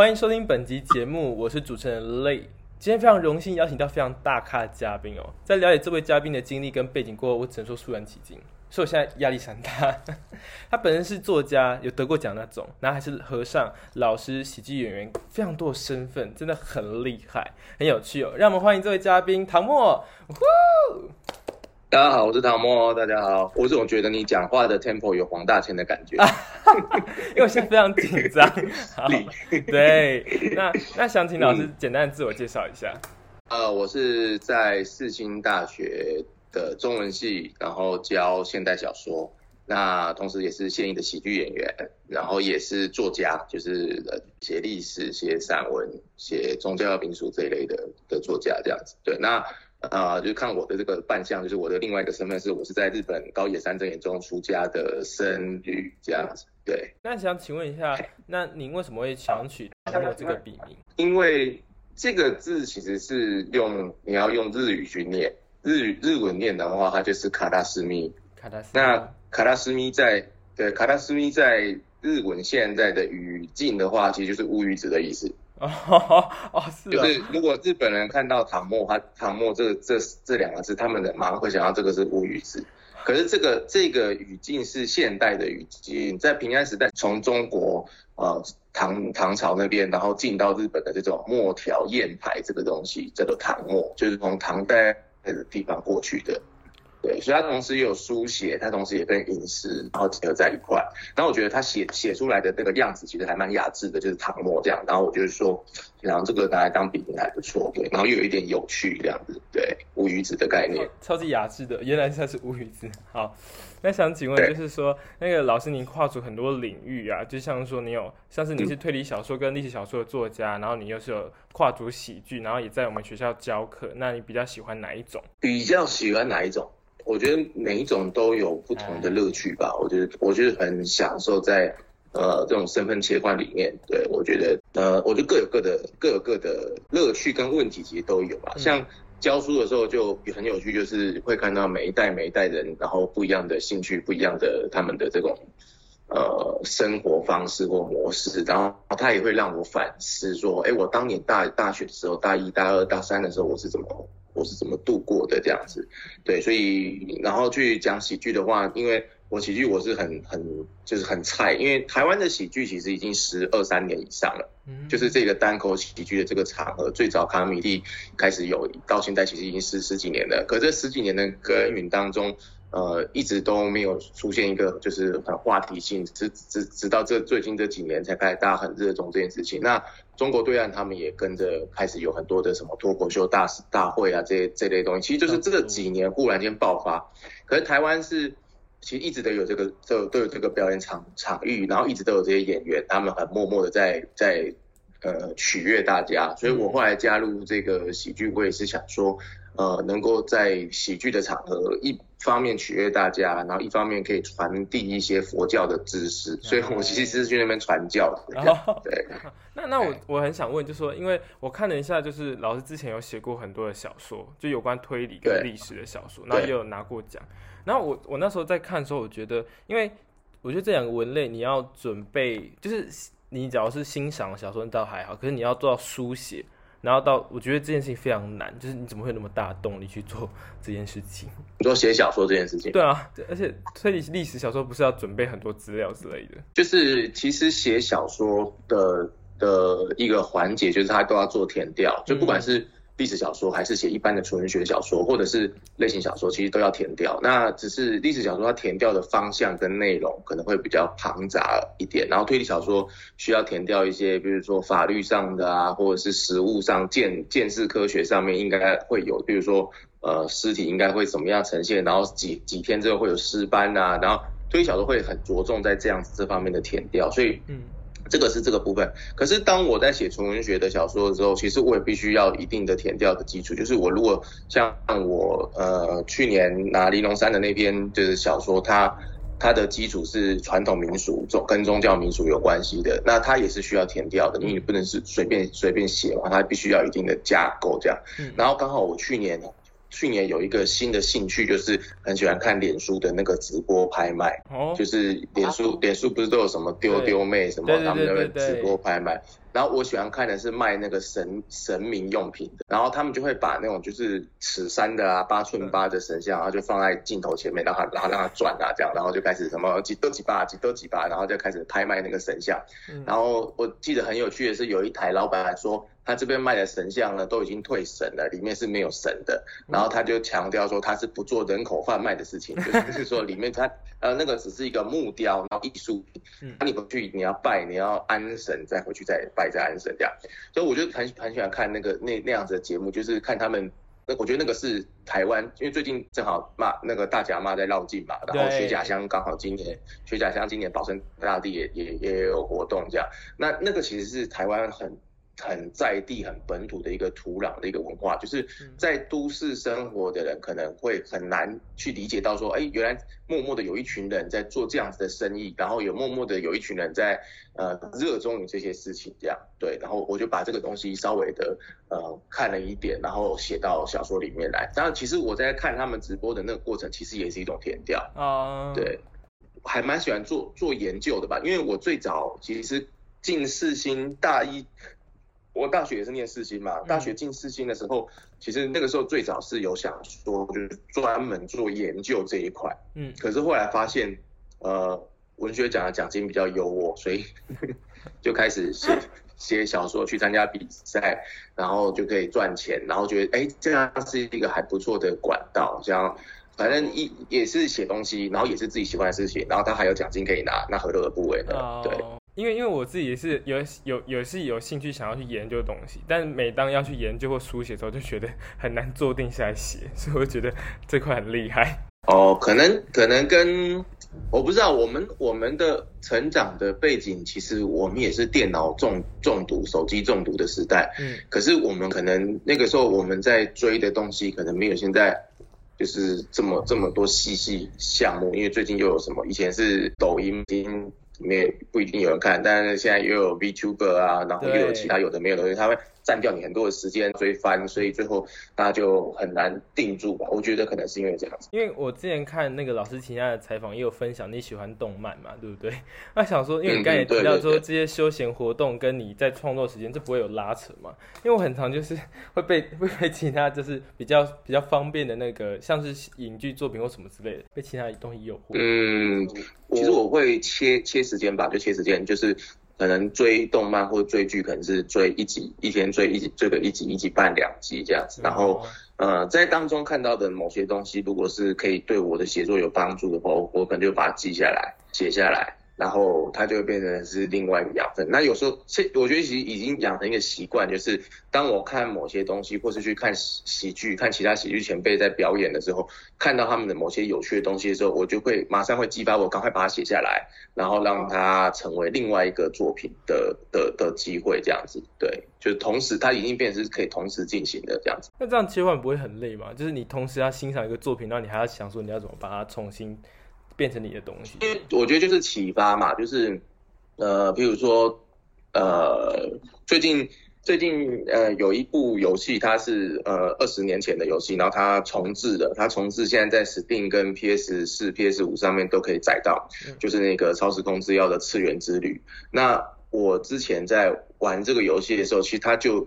欢迎收听本集节目，我是主持人累。今天非常荣幸邀请到非常大咖的嘉宾哦，在了解这位嘉宾的经历跟背景过后，我只能说肃然起敬，所以我现在压力山大。他本身是作家，有得过奖那种，然后还是和尚、老师、喜剧演员，非常多的身份，真的很厉害，很有趣哦。让我们欢迎这位嘉宾唐默。大家好，我是唐默。大家好，我总觉得你讲话的 tempo 有黄大千的感觉，因为我现在非常紧张。好，对，那那想请老师简单的自我介绍一下。呃，我是在世新大学的中文系，然后教现代小说，那同时也是现役的喜剧演员，然后也是作家，就是写历史、写散文、写宗教民俗这一类的的作家这样子。对，那。啊，就是看我的这个扮相，就是我的另外一个身份是，我是在日本高野山真言中出家的僧侣这样子。对，那想请问一下，那您为什么会想取这个笔名？因为这个字其实是用你要用日语去念，日语日文念的话，它就是卡达斯密。卡达斯。那卡达斯密在对卡达斯密在日文现在的语境的话，其实就是乌鱼子的意思。哦哦，是，就是如果日本人看到唐末，他唐末这这这两个字，他们的马上会想到这个是乌鱼子。可是这个这个语境是现代的语境，在平安时代，从中国呃唐唐朝那边，然后进到日本的这种墨条砚牌这个东西，叫做唐末，就是从唐代那个地方过去的。对，所以他同时也有书写，他同时也跟影视，然后结合在一块。然后我觉得他写写出来的那个样子，其实还蛮雅致的，就是唐末这样。然后我就是说，然后这个拿来当笔名还不错，对。然后又有一点有趣这样子，对，无鱼子的概念，超级雅致的，原来它是无鱼子。好，那想请问，就是说，那个老师您跨足很多领域啊，就像说你有，像是你是推理小说跟历史小说的作家，然后你又是有跨足喜剧，然后也在我们学校教课，那你比较喜欢哪一种？比较喜欢哪一种？我觉得每一种都有不同的乐趣吧。我觉得，我觉得很享受在呃这种身份切换里面。对我觉得，呃，我觉得各有各的各有各的乐趣跟问题，其实都有吧。像教书的时候就很有趣，就是会看到每一代每一代人，然后不一样的兴趣，不一样的他们的这种呃生活方式或模式，然后他也会让我反思说，哎，我当年大大学的时候，大一、大二、大三的时候，我是怎么。我是怎么度过的这样子，对，所以然后去讲喜剧的话，因为我喜剧我是很很就是很菜，因为台湾的喜剧其实已经十二三年以上了，嗯，就是这个单口喜剧的这个场合，最早卡米蒂开始有，到现在其实已经是十几年了，可这十几年的耕耘当中。呃，一直都没有出现一个就是很话题性，直直直到这最近这几年才开始大家很热衷这件事情。那中国对岸他们也跟着开始有很多的什么脱口秀大大会啊，这些这类东西，其实就是这几年忽然间爆发。可是台湾是其实一直都有这个都都有这个表演场场域，然后一直都有这些演员，他们很默默的在在呃取悦大家。所以我后来加入这个喜剧，我也是想说。呃，能够在喜剧的场合，一方面取悦大家，然后一方面可以传递一些佛教的知识，所以我其实是去那边传教的。对，那那我我很想问，就说，因为我看了一下，就是老师之前有写过很多的小说，就有关推理跟历史的小说，然后也有拿过奖。然后我我那时候在看的时候，我觉得，因为我觉得这两个文类你要准备，就是你只要是欣赏小说倒还好，可是你要做到书写。然后到，我觉得这件事情非常难，就是你怎么会有那么大的动力去做这件事情？你说写小说这件事情？对啊，而且推理历史小说不是要准备很多资料之类的？就是其实写小说的的一个环节，就是他都要做填调，就不管是。历史小说还是写一般的纯文学小说，或者是类型小说，其实都要填掉。那只是历史小说它填掉的方向跟内容可能会比较庞杂一点，然后推理小说需要填掉一些，比如说法律上的啊，或者是实物上见见识科学上面应该会有，比如说呃尸体应该会怎么样呈现，然后几几天之后会有尸斑啊，然后推理小说会很着重在这样子这方面的填掉，所以嗯。这个是这个部分，可是当我在写纯文学的小说的时候，其实我也必须要一定的填调的基础。就是我如果像我呃去年拿玲珑山的那篇就是小说，它它的基础是传统民俗，宗跟宗教民俗有关系的，那它也是需要填调的，因为你不能是随便随便写嘛，它必须要一定的架构这样。然后刚好我去年。去年有一个新的兴趣，就是很喜欢看脸书的那个直播拍卖，哦，就是脸书脸书不是都有什么丢丢妹什么他们那边直播拍卖，然后我喜欢看的是卖那个神神明用品的，然后他们就会把那种就是尺三的啊、八寸八的神像，然后就放在镜头前面，让它然后让它转啊这样，然后就开始什么几多几把几多几把，然后就开始拍卖那个神像。然后我记得很有趣的是，有一台老板说。他这边卖的神像呢，都已经退神了，里面是没有神的。然后他就强调说，他是不做人口贩卖的事情，就是说里面他呃那个只是一个木雕，然后艺术品。那你回去你要拜，你要安神，再回去再拜再安神这样。所以我就很很喜欢看那个那那样子的节目，就是看他们。那我觉得那个是台湾，因为最近正好骂那个大甲妈在绕境嘛，然后雪甲乡刚好今年雪甲乡今年保生大帝也也也有活动这样。那那个其实是台湾很。很在地、很本土的一个土壤的一个文化，就是在都市生活的人可能会很难去理解到说，哎，原来默默的有一群人在做这样子的生意，然后有默默的有一群人在呃热衷于这些事情，这样对，然后我就把这个东西稍微的呃看了一点，然后写到小说里面来。当然，其实我在看他们直播的那个过程，其实也是一种填调啊，对，还蛮喜欢做做研究的吧，因为我最早其实进四星大一。我大学也是念四星嘛，大学进四星的时候，其实那个时候最早是有想说，就是专门做研究这一块，嗯，可是后来发现，呃，文学奖的奖金比较优渥，所以 就开始写写小说，去参加比赛，然后就可以赚钱，然后觉得，哎，这样是一个还不错的管道，这样反正一也是写东西，然后也是自己喜欢的事情，然后他还有奖金可以拿，那何乐而不为呢？对。因为因为我自己也是有有有是有兴趣想要去研究东西，但每当要去研究或书写的时候，就觉得 很难坐定下来写，所以我觉得这块很厉害。哦，可能可能跟我不知道，我们我们的成长的背景，其实我们也是电脑中中毒、手机中毒的时代。嗯，可是我们可能那个时候我们在追的东西，可能没有现在就是这么这么多细细项目，因为最近又有什么？以前是抖音。里面不一定有人看，但是现在又有 VTuber 啊，然后又有其他有的没有的东西，他会。占掉你很多的时间追番，所以最后大家就很难定住吧。我觉得可能是因为这样子。因为我之前看那个老师其他的采访，也有分享你喜欢动漫嘛，对不对？那想说，因为你刚才提到说这些休闲活动跟你在创作时间，这不会有拉扯嘛？因为我很常就是会被 会被其他就是比较比较方便的那个，像是影剧作品或什么之类的，被其他东西诱惑。嗯，其实我会切切时间吧，就切时间，就是。可能追动漫或追剧，可能是追一集，一天追一集，追个一集，一集半两集这样子。然后，呃，在当中看到的某些东西，如果是可以对我的写作有帮助的话，我可能就把它记下来，写下来。然后它就会变成是另外一个养分。那有时候，现我觉得其实已经养成一个习惯，就是当我看某些东西，或是去看喜喜剧，看其他喜剧前辈在表演的时候，看到他们的某些有趣的东西的时候，我就会马上会激发我，赶快把它写下来，然后让它成为另外一个作品的的的机会，这样子。对，就是同时它已经变成是可以同时进行的这样子。那这样切换不会很累吗？就是你同时要欣赏一个作品，然后你还要想说你要怎么把它重新。变成你的东西，因为我觉得就是启发嘛，就是呃，比如说呃，最近最近呃有一部游戏，它是呃二十年前的游戏，然后它重置的，它重置现在在 Steam 跟 PS 四、PS 五上面都可以载到，就是那个超时空之钥的次元之旅。那我之前在玩这个游戏的时候，其实它就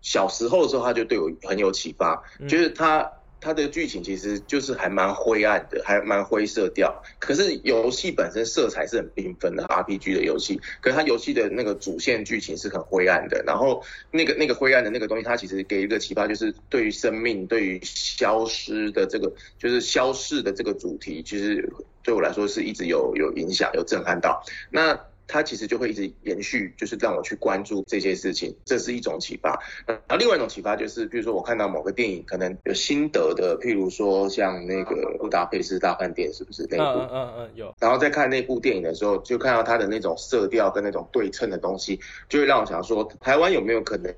小时候的时候，它就对我很有启发，就是它。它的剧情其实就是还蛮灰暗的，还蛮灰色调。可是游戏本身色彩是很缤纷的 RPG 的游戏，可是它游戏的那个主线剧情是很灰暗的。然后那个那个灰暗的那个东西，它其实给一个启发，就是对于生命、对于消失的这个，就是消逝的这个主题，其实对我来说是一直有有影响、有震撼到。那它其实就会一直延续，就是让我去关注这些事情，这是一种启发。然后另外一种启发就是，比如说我看到某个电影可能有心得的，譬如说像那个《布达佩斯大饭店》，是不是那部？嗯嗯嗯，有。然后在看那部电影的时候，就看到它的那种色调跟那种对称的东西，就会让我想说，台湾有没有可能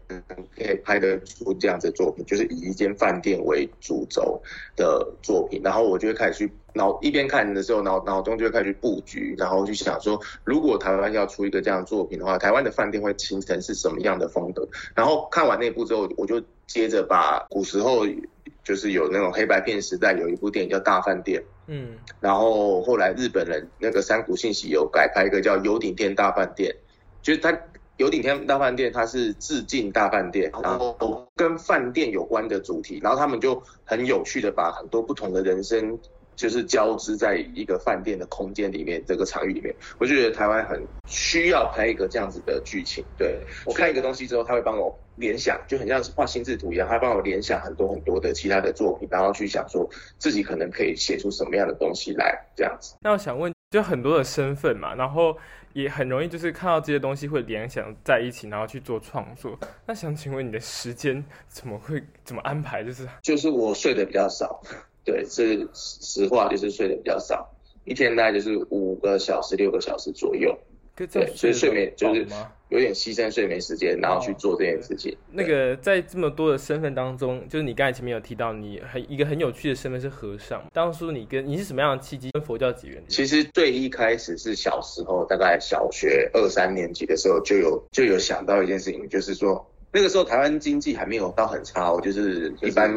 可以拍得出这样子的作品，就是以一间饭店为主轴的作品。然后我就会开始去。脑一边看的时候，脑脑中就会开始布局，然后去想说，如果台湾要出一个这样的作品的话，台湾的饭店会形成是什么样的风格？然后看完那部之后，我就接着把古时候就是有那种黑白片时代有一部电影叫《大饭店》，嗯，然后后来日本人那个山谷信息有改拍一个叫《有顶天大饭店》，就是他有顶天大饭店，它是致敬大饭店，然后跟饭店有关的主题，然后他们就很有趣的把很多不同的人生。就是交织在一个饭店的空间里面，这个场域里面，我就觉得台湾很需要拍一个这样子的剧情。对我看一个东西之后，他会帮我联想，就很像是画心智图一样，他帮我联想很多很多的其他的作品，然后去想说自己可能可以写出什么样的东西来这样子。那我想问，就很多的身份嘛，然后也很容易就是看到这些东西会联想在一起，然后去做创作。那想请问你的时间怎么会怎么安排？就是就是我睡得比较少。对，是实话，就是睡得比较少，一天大概就是五个小时、六个小时左右。对，所以睡眠就是有点牺牲睡眠时间，然后去做这件事情。那个在这么多的身份当中，就是你刚才前面有提到，你很一个很有趣的身份是和尚。当初你跟你是什么样的契机跟佛教结缘？其实最一开始是小时候，大概小学二三年级的时候就有就有想到一件事情，就是说那个时候台湾经济还没有到很差，就是一般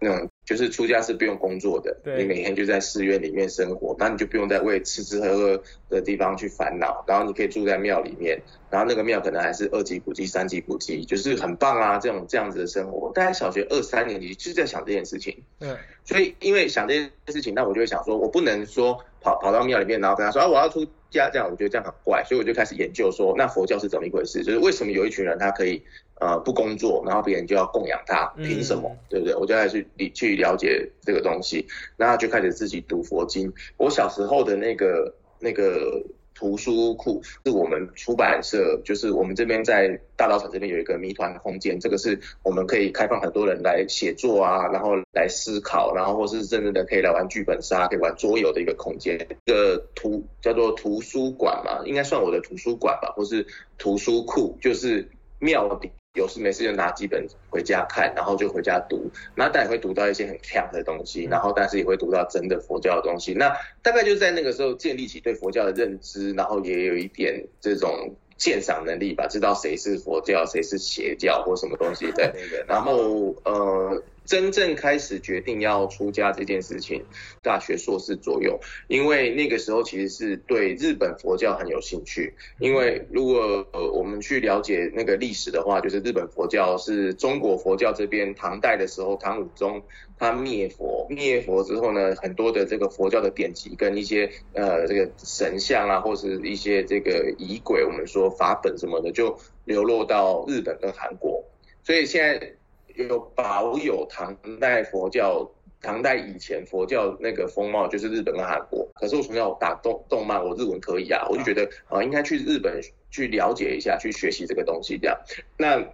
那种。就是出家是不用工作的，你每天就在寺院里面生活，那你就不用再为吃吃喝喝的地方去烦恼，然后你可以住在庙里面，然后那个庙可能还是二级古迹、三级古迹，就是很棒啊，这种这样子的生活。大概小学二三年级就在想这件事情，对，所以因为想这件事情，那我就会想说，我不能说跑跑到庙里面，然后跟他说啊我要出家，这样我觉得这样很怪，所以我就开始研究说，那佛教是怎么一回事？就是为什么有一群人他可以。呃，不工作，然后别人就要供养他，凭什么？对不对？我就开始去去了解这个东西，然后就开始自己读佛经。我小时候的那个那个图书库是我们出版社，就是我们这边在大稻城这边有一个谜团空间，这个是我们可以开放很多人来写作啊，然后来思考，然后或是真正的可以来玩剧本杀，可以玩桌游的一个空间。一个图叫做图书馆嘛，应该算我的图书馆吧，或是图书库，就是庙底。有事没事就拿几本回家看，然后就回家读，那但也会读到一些很强的东西，然后但是也会读到真的佛教的东西。那大概就是在那个时候建立起对佛教的认知，然后也有一点这种鉴赏能力吧，知道谁是佛教，谁是邪教或什么东西的。然后呃。真正开始决定要出家这件事情，大学硕士左右，因为那个时候其实是对日本佛教很有兴趣。因为如果我们去了解那个历史的话，就是日本佛教是中国佛教这边唐代的时候，唐武宗他灭佛，灭佛之后呢，很多的这个佛教的典籍跟一些呃这个神像啊，或是一些这个仪轨，我们说法本什么的，就流落到日本跟韩国，所以现在。有保有唐代佛教，唐代以前佛教那个风貌，就是日本跟韩国。可是我从小打动动漫，我日文可以啊，我就觉得啊，应该去日本去了解一下，去学习这个东西这样。那。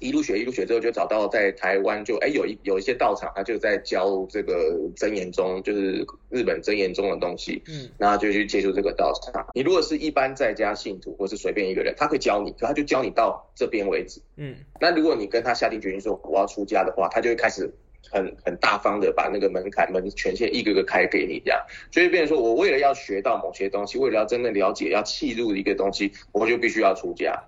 一路学一路学之后，就找到在台湾就哎有一有一些道场，他就在教这个真言宗，就是日本真言宗的东西。嗯，然后就去接触这个道场。你如果是一般在家信徒，或是随便一个人，他会教你，可他就教你到这边为止。嗯，那如果你跟他下定决心说我要出家的话，他就会开始很很大方的把那个门槛门权限一个个开给你这样。所以变成说我为了要学到某些东西，为了要真的了解要契入一个东西，我就必须要出家。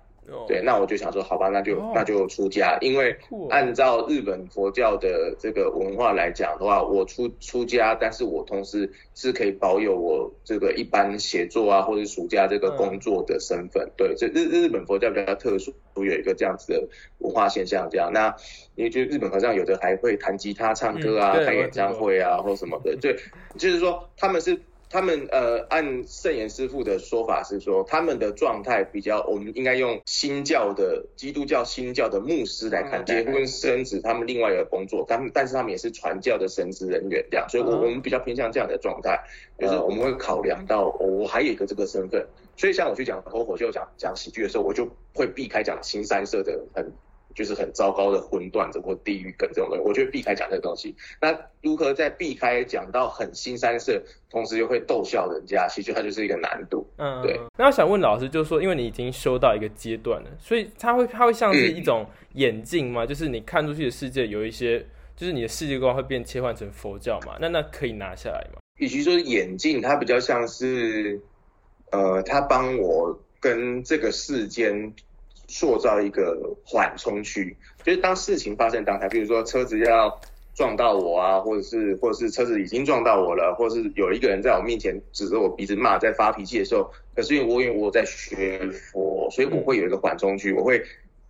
对，那我就想说，好吧，那就那就出家，因为按照日本佛教的这个文化来讲的话，我出出家，但是我同时是可以保有我这个一般写作啊，或者暑假这个工作的身份。对，这日日本佛教比较特殊，有一个这样子的文化现象，这样。那因为就日本和尚有的还会弹吉他、唱歌啊，开演唱会啊，或什么的。对，就是说他们是。他们呃，按圣严师傅的说法是说，他们的状态比较，我们应该用新教的基督教新教的牧师来看，结婚生子，他们另外一个工作，他们但是他们也是传教的神职人员这样，所以我我们比较偏向这样的状态，就是我们会考量到我还有一个这个身份，所以像我去讲脱口秀讲讲喜剧的时候，我就会避开讲新三色的很。就是很糟糕的混段子或地狱梗这种东西，我觉得避开讲这个东西。那如何在避开讲到很新三色，同时又会逗笑人家，其实它就是一个难度。嗯，对。那我想问老师，就是说，因为你已经修到一个阶段了，所以它会它会像是一种眼镜吗？就是你看出去的世界有一些，就是你的世界观会变切换成佛教嘛？那那可以拿下来吗？与其说眼镜，它比较像是，呃，它帮我跟这个世间。塑造一个缓冲区，就是当事情发生当下，比如说车子要撞到我啊，或者是或者是车子已经撞到我了，或者是有一个人在我面前指着我鼻子骂，在发脾气的时候，可是因为我因为我在学佛，所以我会有一个缓冲区，我会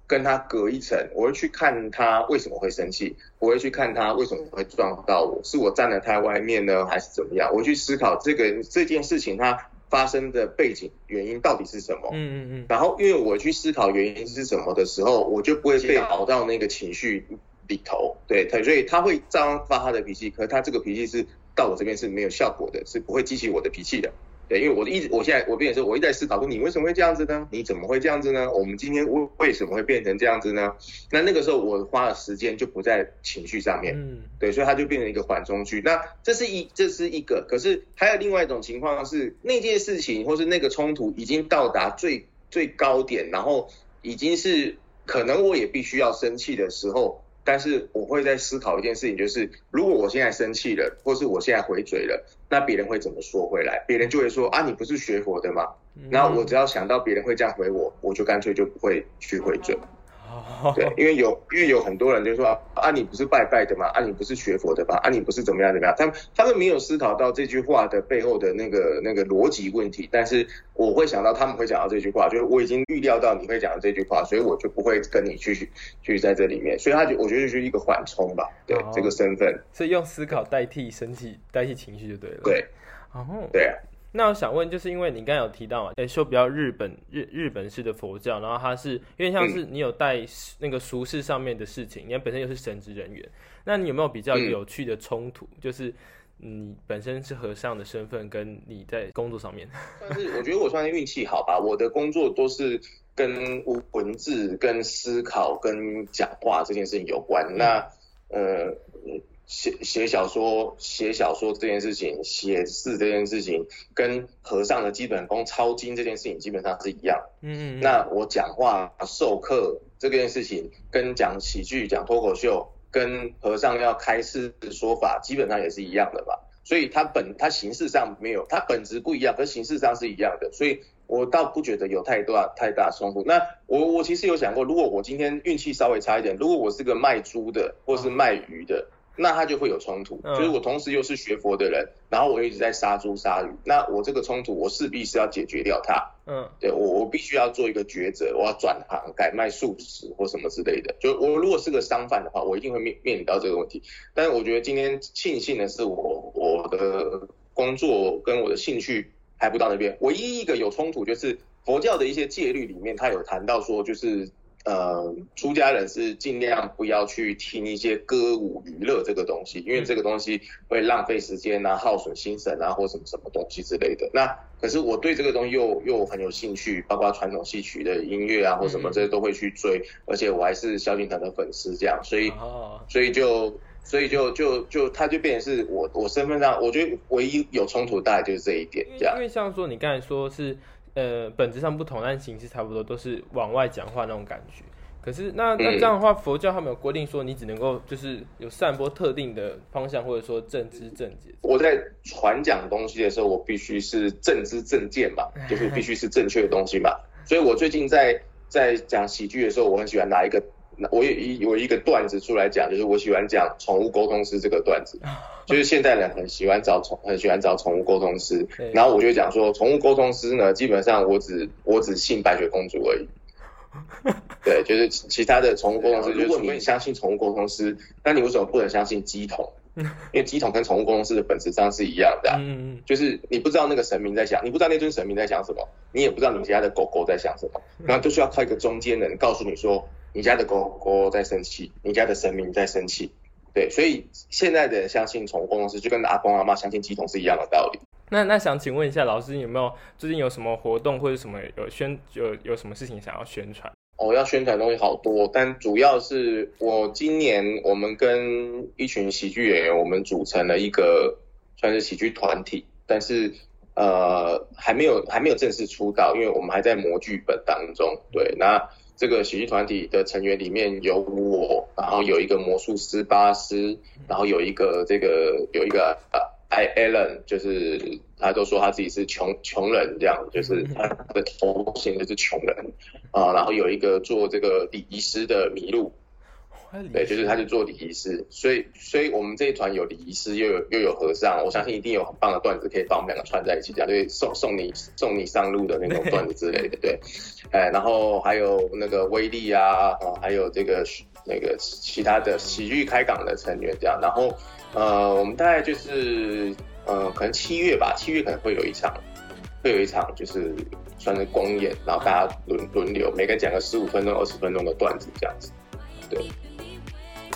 跟他隔一层，我会去看他为什么会生气，我会去看他为什么会撞到我，是我站在他外面呢，还是怎么样？我去思考这个这件事情他发生的背景原因到底是什么？嗯嗯嗯。然后因为我去思考原因是什么的时候，我就不会被熬到那个情绪。里头，对他，所以他会这样发他的脾气，可是他这个脾气是到我这边是没有效果的，是不会激起我的脾气的。对，因为我一直，我现在我变成说，我一直在思考说，你为什么会这样子呢？你怎么会这样子呢？我们今天为为什么会变成这样子呢？那那个时候我花的时间就不在情绪上面，嗯，对，所以它就变成一个缓冲区。那这是一这是一个，可是还有另外一种情况是，那件事情或是那个冲突已经到达最最高点，然后已经是可能我也必须要生气的时候。但是我会在思考一件事情，就是如果我现在生气了，或是我现在回嘴了，那别人会怎么说回来？别人就会说啊，你不是学佛的吗？然后我只要想到别人会这样回我，我就干脆就不会去回嘴。对，因为有因为有很多人就说啊，你不是拜拜的嘛？啊，你不是学佛的吧？啊，你不是怎么样怎么样？他们他们没有思考到这句话的背后的那个那个逻辑问题。但是我会想到他们会讲到这句话，就是我已经预料到你会讲到这句话，所以我就不会跟你去去在这里面。所以他就我觉得就是一个缓冲吧，对这个身份。所以用思考代替身体，代替情绪就对了。对，哦，对啊。那我想问，就是因为你刚才有提到嘛，诶，说比较日本日日本式的佛教，然后它是因为像是你有带那个俗世上面的事情，你本身又是神职人员，那你有没有比较有趣的冲突？就是你本身是和尚的身份，跟你在工作上面，但是我觉得我算是运气好吧，我的工作都是跟文字、跟思考、跟讲话这件事情有关。那呃。写写小说，写小说这件事情，写字这件事情，跟和尚的基本功抄经这件事情基本上是一样。嗯嗯，那我讲话授课这件事情，跟讲喜剧、讲脱口秀，跟和尚要开示说法，基本上也是一样的吧。所以它本它形式上没有，它本质不一样，跟形式上是一样的。所以我倒不觉得有太大太大冲突。那我我其实有想过，如果我今天运气稍微差一点，如果我是个卖猪的，或是卖鱼的。那他就会有冲突，就是我同时又是学佛的人，然后我一直在杀猪杀鱼，那我这个冲突我势必是要解决掉它。嗯，对我我必须要做一个抉择，我要转行改卖素食或什么之类的。就我如果是个商贩的话，我一定会面面临到这个问题。但是我觉得今天庆幸的是，我我的工作跟我的兴趣还不到那边。唯一一个有冲突就是佛教的一些戒律里面，他有谈到说就是。呃，出家人是尽量不要去听一些歌舞娱乐这个东西，因为这个东西会浪费时间啊，耗损心神啊，或什么什么东西之类的。那可是我对这个东西又又很有兴趣，包括传统戏曲的音乐啊，或什么这些都会去追，而且我还是萧敬腾的粉丝，这样，所以所以就所以就就就他就变成是我我身份上，我觉得唯一有冲突大概就是这一点，这样。因为像说你刚才说是。呃，本质上不同，但形式差不多，都是往外讲话那种感觉。可是那那这样的话，佛教他们有规定说，你只能够就是有散播特定的方向，或者说正知正见。我在传讲东西的时候，我必须是正知正见嘛，就是必须是正确的东西嘛。所以我最近在在讲喜剧的时候，我很喜欢拿一个。我有一有一个段子出来讲，就是我喜欢讲宠物沟通师这个段子，就是现代人很喜欢找宠很喜欢找宠物沟通师，然后我就讲说，宠物沟通师呢，基本上我只我只信白雪公主而已，对，就是其他的宠物沟通师，如果你相信宠物沟通师，那你为什么不能相信鸡桶？因为鸡桶跟宠物沟通师的本质上是一样的，嗯就是你不知道那个神明在想，你不知道那尊神明在想什么，你也不知道你家的狗狗在想什么，然后就需要靠一个中间人告诉你说。你家的狗狗在生气，你家的神明在生气，对，所以现在的人相信宠物公司，就跟阿公阿妈相信鸡桶是一样的道理。那那想请问一下老师，有没有最近有什么活动或者什么有宣有有什么事情想要宣传？哦，要宣传东西好多，但主要是我今年我们跟一群喜剧演员，我们组成了一个算是喜剧团体，但是呃还没有还没有正式出道，因为我们还在磨剧本当中。对，那。这个喜剧团体的成员里面有我，然后有一个魔术师巴斯，然后有一个这个有一个呃艾艾伦，就是他都说他自己是穷穷人这样，就是他的头衔就是穷人啊，然后有一个做这个礼仪师的麋鹿，对，就是他就做礼仪师，所以所以我们这一团有礼仪师，又有又有和尚，我相信一定有很棒的段子可以把我们两个串在一起讲，对，送送你送你上路的那种段子之类的，对，哎，然后还有那个威力啊，啊，还有这个那个其他的喜剧开港的成员这样，然后呃，我们大概就是呃，可能七月吧，七月可能会有一场，会有一场就是算是公演，然后大家轮轮流，每个人讲个十五分钟、二十分钟的段子这样子，对。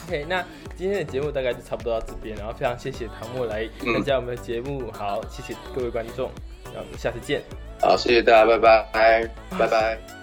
OK，那今天的节目大概就差不多到这边，然后非常谢谢唐默来参加我们的节目，好，谢谢各位观众，那我们下次见。好，谢谢大家，拜拜，拜拜。